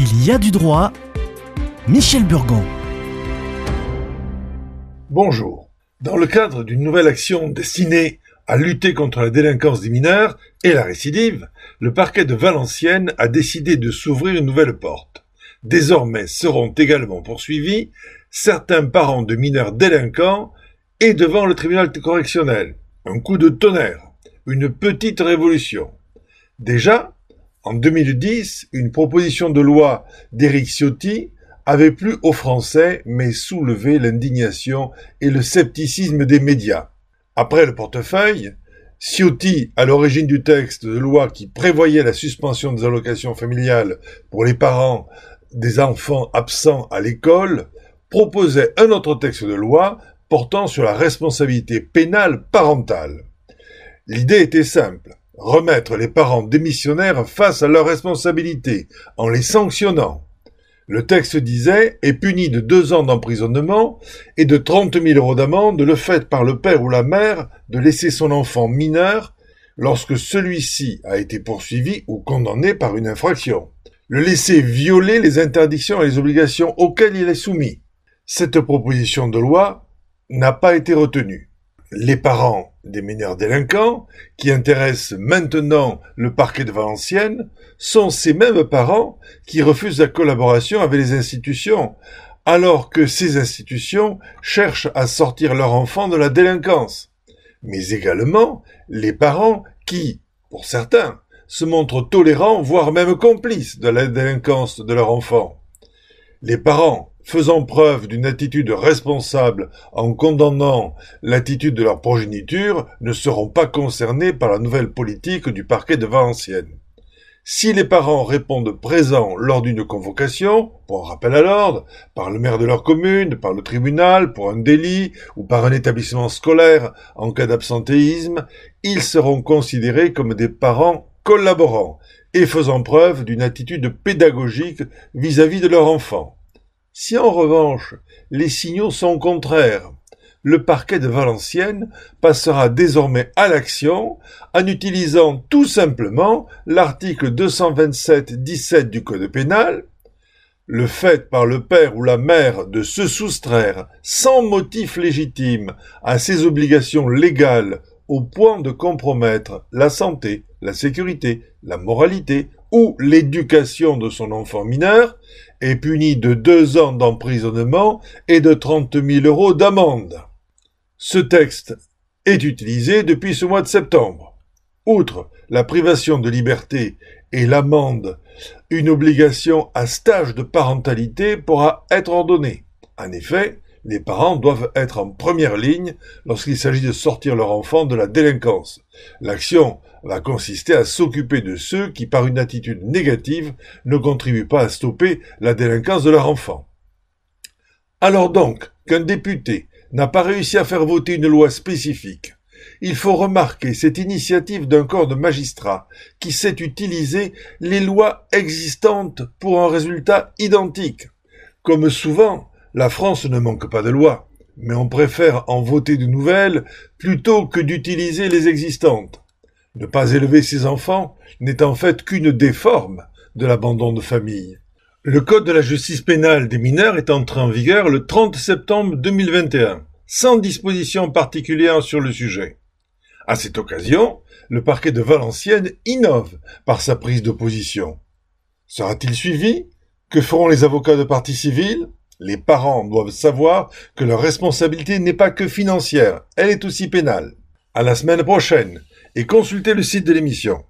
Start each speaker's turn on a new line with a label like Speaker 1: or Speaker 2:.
Speaker 1: Il y a du droit. Michel Burgon.
Speaker 2: Bonjour. Dans le cadre d'une nouvelle action destinée à lutter contre la délinquance des mineurs et la récidive, le parquet de Valenciennes a décidé de s'ouvrir une nouvelle porte. Désormais seront également poursuivis certains parents de mineurs délinquants et devant le tribunal correctionnel. Un coup de tonnerre, une petite révolution. Déjà, en 2010, une proposition de loi d'Éric Ciotti avait plu aux Français, mais soulevé l'indignation et le scepticisme des médias. Après le portefeuille, Ciotti, à l'origine du texte de loi qui prévoyait la suspension des allocations familiales pour les parents des enfants absents à l'école, proposait un autre texte de loi portant sur la responsabilité pénale parentale. L'idée était simple remettre les parents démissionnaires face à leurs responsabilités en les sanctionnant. Le texte disait est puni de deux ans d'emprisonnement et de trente mille euros d'amende le fait par le père ou la mère de laisser son enfant mineur lorsque celui-ci a été poursuivi ou condamné par une infraction. Le laisser violer les interdictions et les obligations auxquelles il est soumis. Cette proposition de loi n'a pas été retenue les parents des mineurs délinquants, qui intéressent maintenant le parquet de Valenciennes, sont ces mêmes parents qui refusent la collaboration avec les institutions, alors que ces institutions cherchent à sortir leur enfant de la délinquance. Mais également les parents qui, pour certains, se montrent tolérants, voire même complices de la délinquance de leur enfant. Les parents faisant preuve d'une attitude responsable en condamnant l'attitude de leur progéniture, ne seront pas concernés par la nouvelle politique du parquet de Valenciennes. Si les parents répondent présents lors d'une convocation, pour un rappel à l'ordre, par le maire de leur commune, par le tribunal, pour un délit, ou par un établissement scolaire en cas d'absentéisme, ils seront considérés comme des parents collaborants et faisant preuve d'une attitude pédagogique vis-à-vis -vis de leur enfant. Si en revanche les signaux sont contraires, le parquet de Valenciennes passera désormais à l'action en utilisant tout simplement l'article 227-17 du Code pénal, le fait par le père ou la mère de se soustraire sans motif légitime à ses obligations légales au point de compromettre la santé, la sécurité, la moralité ou l'éducation de son enfant mineur est puni de deux ans d'emprisonnement et de trente mille euros d'amende. Ce texte est utilisé depuis ce mois de septembre. Outre la privation de liberté et l'amende, une obligation à stage de parentalité pourra être ordonnée. En effet, les parents doivent être en première ligne lorsqu'il s'agit de sortir leur enfant de la délinquance. L'action va consister à s'occuper de ceux qui, par une attitude négative, ne contribuent pas à stopper la délinquance de leur enfant. Alors donc, qu'un député n'a pas réussi à faire voter une loi spécifique, il faut remarquer cette initiative d'un corps de magistrats qui sait utiliser les lois existantes pour un résultat identique. Comme souvent, la France ne manque pas de lois, mais on préfère en voter de nouvelles plutôt que d'utiliser les existantes. Ne pas élever ses enfants n'est en fait qu'une déforme de l'abandon de famille. Le Code de la justice pénale des mineurs est entré en vigueur le 30 septembre 2021, sans disposition particulière sur le sujet. À cette occasion, le parquet de Valenciennes innove par sa prise de position. Sera-t-il suivi? Que feront les avocats de partie civile? Les parents doivent savoir que leur responsabilité n'est pas que financière, elle est aussi pénale. À la semaine prochaine et consultez le site de l'émission.